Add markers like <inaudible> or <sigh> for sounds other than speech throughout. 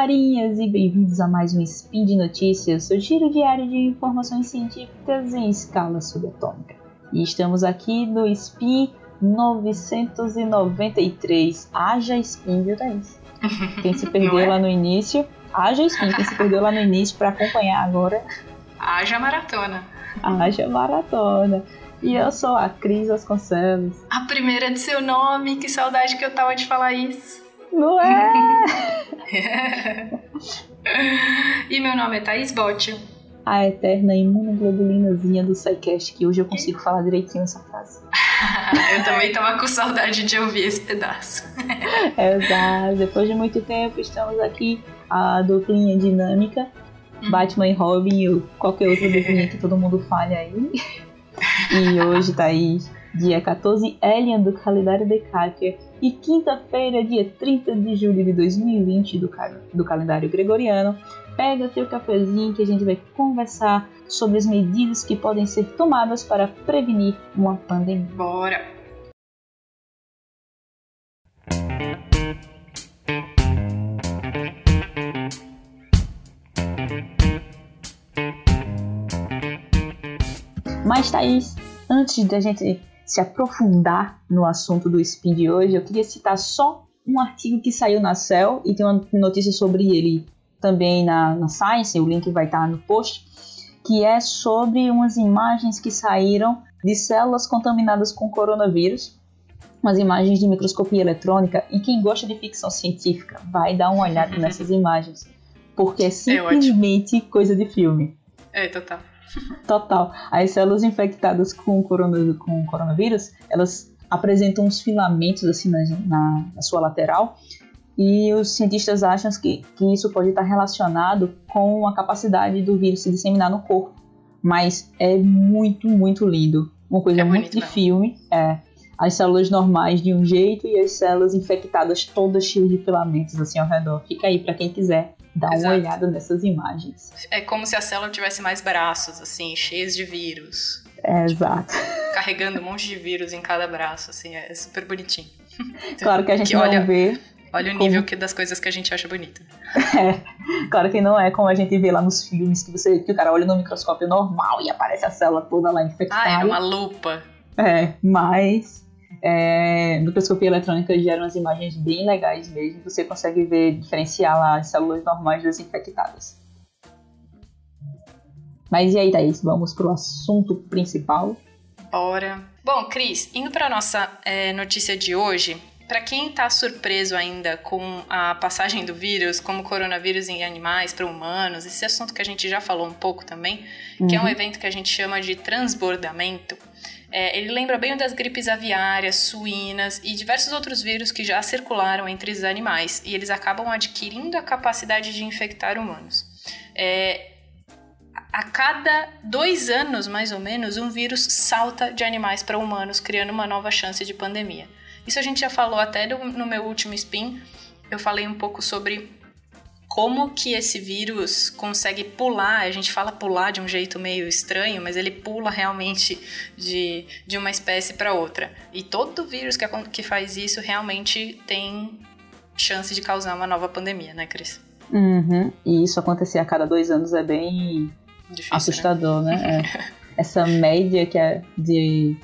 carinhas e bem-vindos a mais um Spin de Notícias, seu giro diário de informações científicas em escala subatômica. E estamos aqui no Spin 993. Haja Spin, viu, Thaís? Quem se <laughs> perdeu é? lá no início, haja Spin, quem se perdeu lá no início para acompanhar agora. Haja maratona. Haja maratona. E eu sou a Cris Vasconcelos. A primeira de seu nome, que saudade que eu tava de falar isso. Não é? <laughs> e meu nome é Thaís Botti. A eterna imunoglobulinazinha do SciCast, que hoje eu consigo falar direitinho essa frase. <laughs> eu também tava com saudade de ouvir esse pedaço. Exato. Depois de muito tempo, estamos aqui, a duplinha dinâmica, uhum. Batman e Robin ou qualquer outra duplinha que todo mundo fale aí. <laughs> E hoje, Thaís, dia 14 Elian do calendário Decatur e quinta-feira, dia 30 de julho de 2020 do, do calendário gregoriano. Pega teu cafezinho que a gente vai conversar sobre as medidas que podem ser tomadas para prevenir uma pandemia. Bora! Mas Thaís, antes da gente se aprofundar no assunto do spin de hoje, eu queria citar só um artigo que saiu na Cell e tem uma notícia sobre ele também na, na Science, o link vai estar no post, que é sobre umas imagens que saíram de células contaminadas com coronavírus, umas imagens de microscopia eletrônica, e quem gosta de ficção científica vai dar uma olhada <laughs> nessas imagens, porque é, é simplesmente é coisa de filme. É, total. Total. As células infectadas com, corona, com coronavírus, elas apresentam uns filamentos assim na, na, na sua lateral e os cientistas acham que, que isso pode estar relacionado com a capacidade do vírus se disseminar no corpo. Mas é muito, muito lindo. Uma coisa é muito de filme. É. As células normais de um jeito e as células infectadas todas cheias de filamentos assim ao redor. Fica aí para quem quiser Dá Exato. uma olhada nessas imagens. É como se a célula tivesse mais braços, assim, cheios de vírus. É, exato. Carregando um monte de vírus em cada braço, assim, é super bonitinho. <laughs> Claro que a gente que não olha, vê. Olha o como... nível que, das coisas que a gente acha bonito. <laughs> É, claro que não é como a gente vê lá nos filmes, que, você, que o cara olha no microscópio normal e aparece a célula toda lá infectada. Ah, é uma lupa. É, mas é, microscopia eletrônica gera umas imagens bem legais mesmo. Você consegue ver, diferenciar lá as células normais das infectadas. Mas e aí, Thaís? Vamos pro assunto principal? Bora. Bom, Cris, indo para nossa é, notícia de hoje, para quem está surpreso ainda com a passagem do vírus, como coronavírus em animais para humanos, esse assunto que a gente já falou um pouco também, uhum. que é um uhum. evento que a gente chama de transbordamento. É, ele lembra bem das gripes aviárias, suínas e diversos outros vírus que já circularam entre os animais e eles acabam adquirindo a capacidade de infectar humanos. É, a cada dois anos, mais ou menos, um vírus salta de animais para humanos, criando uma nova chance de pandemia. Isso a gente já falou até no meu último spin. Eu falei um pouco sobre como que esse vírus consegue pular, a gente fala pular de um jeito meio estranho, mas ele pula realmente de, de uma espécie para outra. E todo vírus que, que faz isso realmente tem chance de causar uma nova pandemia, né, Cris? Uhum. E isso acontecer a cada dois anos é bem Difícil, né? assustador, né? né? <laughs> É. Essa média que é de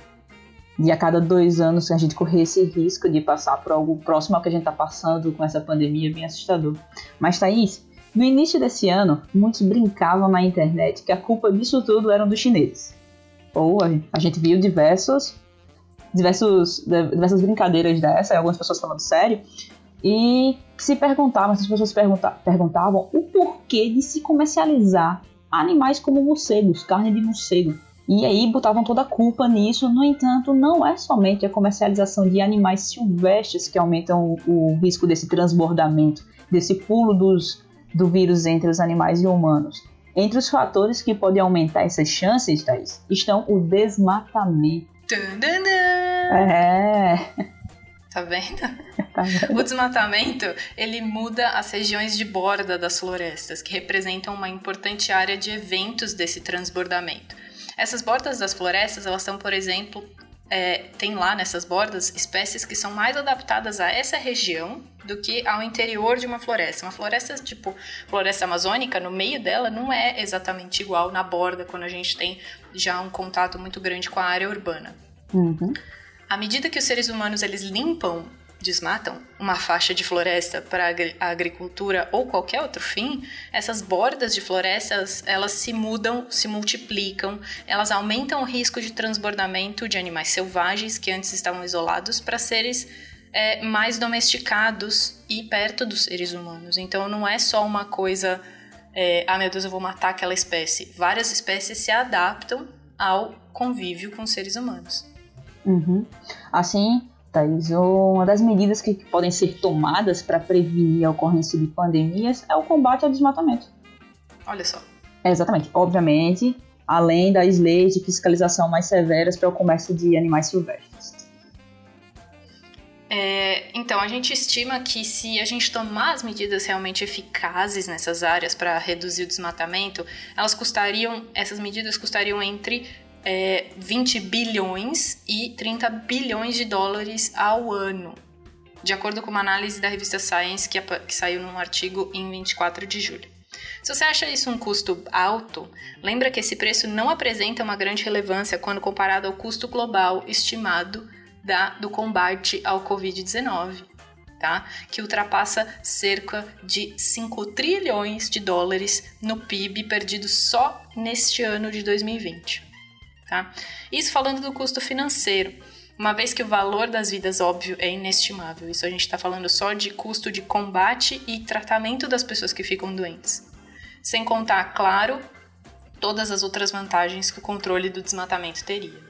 de a cada dois anos a gente correr esse risco de passar por algo próximo ao que a gente está passando com essa pandemia bem assustador. Mas Thaís, no início desse ano, muitos brincavam na internet que a culpa disso tudo eram dos chineses. Ou a gente viu diversos, diversos, diversas brincadeiras dessa, algumas pessoas falando sério, e se perguntavam, essas pessoas pergunta, perguntavam o porquê de se comercializar animais como morcegos, carne de morcego. E aí botavam toda a culpa nisso. No entanto, não é somente a comercialização de animais silvestres que aumentam o, o risco desse transbordamento, desse pulo dos, do vírus entre os animais e humanos. Entre os fatores que podem aumentar essas chances, Thaís, estão o desmatamento. É. Tá vendo? <laughs> tá vendo? O desmatamento, ele muda as regiões de borda das florestas, que representam uma importante área de eventos desse transbordamento. Essas bordas das florestas, elas são, por exemplo, é, tem lá nessas bordas espécies que são mais adaptadas a essa região do que ao interior de uma floresta. Uma floresta tipo floresta amazônica, no meio dela não é exatamente igual na borda quando a gente tem já um contato muito grande com a área urbana. Uhum. À medida que os seres humanos eles limpam desmatam uma faixa de floresta para a agricultura ou qualquer outro fim, essas bordas de florestas elas se mudam, se multiplicam, elas aumentam o risco de transbordamento de animais selvagens que antes estavam isolados para seres é, mais domesticados e perto dos seres humanos. Então não é só uma coisa, é, ah meu Deus, eu vou matar aquela espécie. Várias espécies se adaptam ao convívio com seres humanos. Uhum. Assim, Thaís, uma das medidas que podem ser tomadas para prevenir a ocorrência de pandemias é o combate ao desmatamento. Olha só. É, exatamente. Obviamente, além das leis de fiscalização mais severas para o comércio de animais silvestres. É, então, a gente estima que se a gente tomar as medidas realmente eficazes nessas áreas para reduzir o desmatamento, elas custariam, essas medidas custariam entre é, 20 bilhões e 30 bilhões de dólares ao ano, de acordo com uma análise da revista Science que, que saiu num artigo em 24 de julho. Se você acha isso um custo alto, lembra que esse preço não apresenta uma grande relevância quando comparado ao custo global estimado da, do combate ao Covid-19, tá? que ultrapassa cerca de 5 trilhões de dólares no PIB perdido só neste ano de 2020. Tá? Isso falando do custo financeiro, uma vez que o valor das vidas, óbvio, é inestimável. Isso a gente está falando só de custo de combate e tratamento das pessoas que ficam doentes. Sem contar, claro, todas as outras vantagens que o controle do desmatamento teria.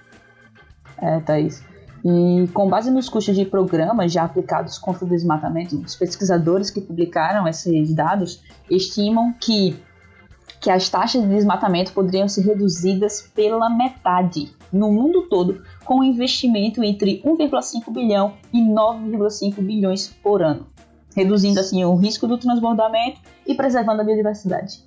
É, Thaís. E com base nos custos de programas já aplicados contra o desmatamento, os pesquisadores que publicaram esses dados estimam que que as taxas de desmatamento poderiam ser reduzidas pela metade no mundo todo, com um investimento entre 1,5 bilhão e 9,5 bilhões por ano, reduzindo assim o risco do transbordamento e preservando a biodiversidade.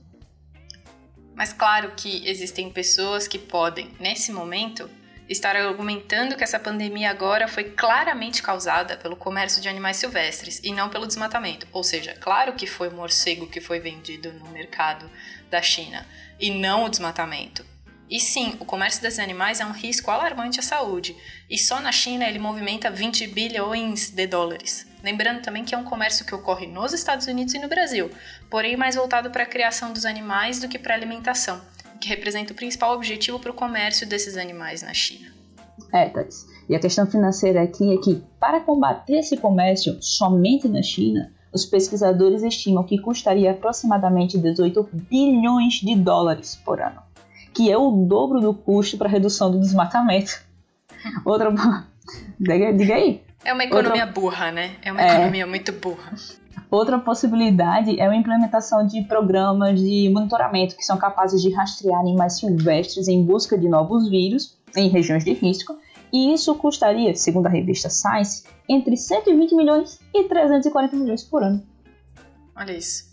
Mas claro que existem pessoas que podem, nesse momento, estar argumentando que essa pandemia agora foi claramente causada pelo comércio de animais silvestres e não pelo desmatamento. Ou seja, claro que foi o morcego que foi vendido no mercado da China e não o desmatamento. E sim, o comércio desses animais é um risco alarmante à saúde, e só na China ele movimenta 20 bilhões de dólares. Lembrando também que é um comércio que ocorre nos Estados Unidos e no Brasil, porém mais voltado para a criação dos animais do que para a alimentação que representa o principal objetivo para o comércio desses animais na China. É, Thais. E a questão financeira aqui é que, para combater esse comércio somente na China, os pesquisadores estimam que custaria aproximadamente 18 bilhões de dólares por ano, que é o dobro do custo para a redução do desmatamento. <laughs> Outra. Diga aí. É uma economia Outra... burra, né? É uma é... economia muito burra. Outra possibilidade é a implementação de programas de monitoramento que são capazes de rastrear animais silvestres em busca de novos vírus em regiões de risco, e isso custaria, segundo a revista Science, entre 120 milhões e 340 milhões por ano. Olha isso.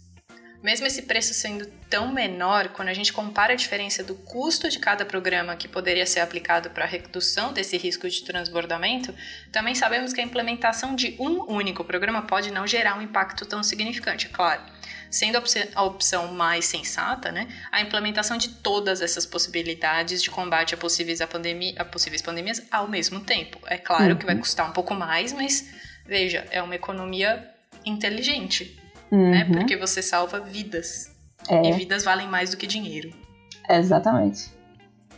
Mesmo esse preço sendo tão menor, quando a gente compara a diferença do custo de cada programa que poderia ser aplicado para a redução desse risco de transbordamento, também sabemos que a implementação de um único programa pode não gerar um impacto tão significante, é claro. Sendo a opção mais sensata, né, a implementação de todas essas possibilidades de combate a possíveis, a pandemia, a possíveis pandemias ao mesmo tempo. É claro que vai uhum. custar um pouco mais, mas veja, é uma economia inteligente? Uhum. né? Porque você salva vidas. É. E vidas valem mais do que dinheiro. Exatamente.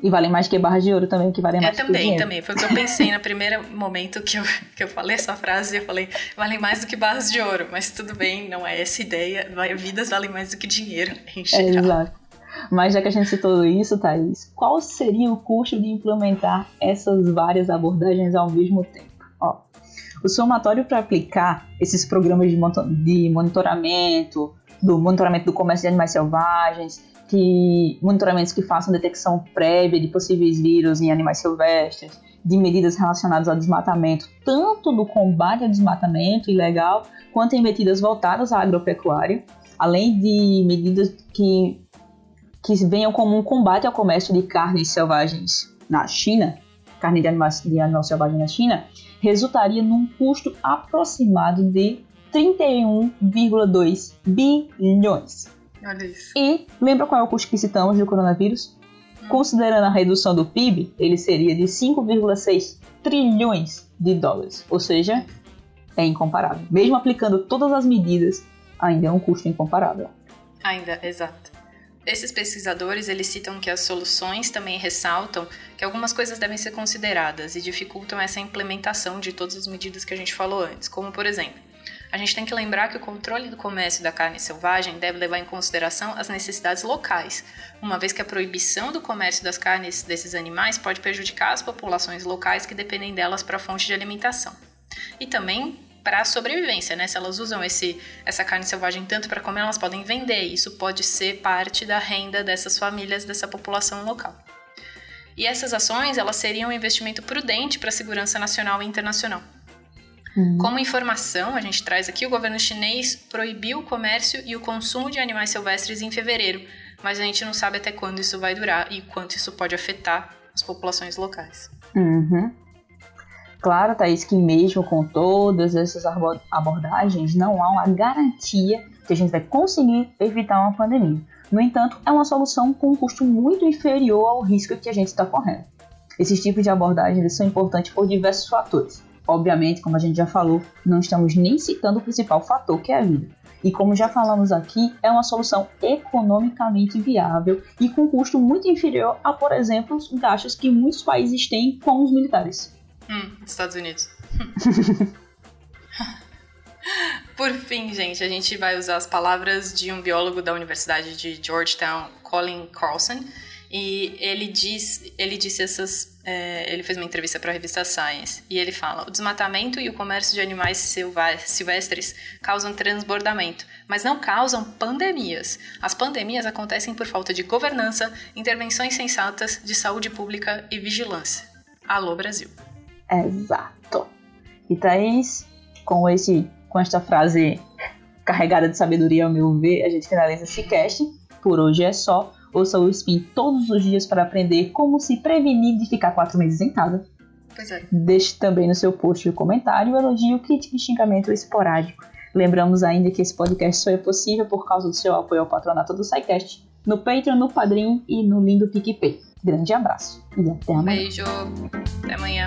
E valem mais que barras de ouro também, que valem é, mais também, que dinheiro. também. Foi o que eu pensei no primeiro momento que eu, que eu falei essa frase. Eu falei, valem mais do que barras de ouro. Mas tudo bem, não é essa ideia. Vidas valem mais do que dinheiro, <laughs> em geral. É, exato. Mas já que a gente citou isso, Thaís, qual seria o custo de implementar essas várias abordagens ao mesmo tempo? O somatório para aplicar esses programas de monitoramento, do monitoramento do comércio de animais selvagens, que monitoramentos que façam detecção prévia de possíveis vírus em animais silvestres, de medidas relacionadas ao desmatamento, tanto do combate ao desmatamento ilegal, quanto em medidas voltadas à agropecuária, além de medidas que, que venham como um combate ao comércio de carnes selvagens na China, carne de animais de animal selvagem na China, resultaria num custo aproximado de 31,2 bilhões. Olha isso. E lembra qual é o custo que citamos do coronavírus? Hum. Considerando a redução do PIB, ele seria de 5,6 trilhões de dólares. Ou seja, é incomparável. Mesmo aplicando todas as medidas, ainda é um custo incomparável. Ainda, exato. Esses pesquisadores eles citam que as soluções também ressaltam que algumas coisas devem ser consideradas e dificultam essa implementação de todas as medidas que a gente falou antes, como por exemplo, a gente tem que lembrar que o controle do comércio da carne selvagem deve levar em consideração as necessidades locais, uma vez que a proibição do comércio das carnes desses animais pode prejudicar as populações locais que dependem delas para fonte de alimentação. E também para a sobrevivência, né? Se elas usam esse, essa carne selvagem tanto para comer, elas podem vender. Isso pode ser parte da renda dessas famílias, dessa população local. E essas ações, elas seriam um investimento prudente para a segurança nacional e internacional. Uhum. Como informação, a gente traz aqui, o governo chinês proibiu o comércio e o consumo de animais silvestres em fevereiro, mas a gente não sabe até quando isso vai durar e quanto isso pode afetar as populações locais. Uhum. Claro, Thaís, que mesmo com todas essas abordagens, não há uma garantia que a gente vai conseguir evitar uma pandemia. No entanto, é uma solução com um custo muito inferior ao risco que a gente está correndo. Esses tipos de abordagens são importantes por diversos fatores. Obviamente, como a gente já falou, não estamos nem citando o principal fator, que é a vida. E como já falamos aqui, é uma solução economicamente viável e com custo muito inferior a, por exemplo, os gastos que muitos países têm com os militares. Hum, Estados Unidos. <laughs> Por fim, gente, a gente vai usar as palavras de um biólogo da Universidade de Georgetown, Colin Carlson, e ele diz, ele disse essas, é, ele fez uma entrevista para a revista Science e ele fala: o desmatamento e o comércio de animais silvestres causam transbordamento, mas não causam pandemias. As pandemias acontecem por falta de governança, intervenções sensatas de saúde pública e vigilância. Alô Brasil. Exato. E Thaís, com, esse, com esta frase carregada de sabedoria, ao meu ver, a gente finaliza esse cast. Por hoje é só. Ouça o Spin todos os dias para aprender como se prevenir de ficar quatro meses em casa. Pois é. Deixe também no seu post o comentário, elogio, crítica e xingamento esporádico. Lembramos ainda que esse podcast só é possível por causa do seu apoio ao patronato do SciCast, no Patreon, no Padrim e no lindo PicPay. Grande abraço e até amanhã. Beijo, até amanhã.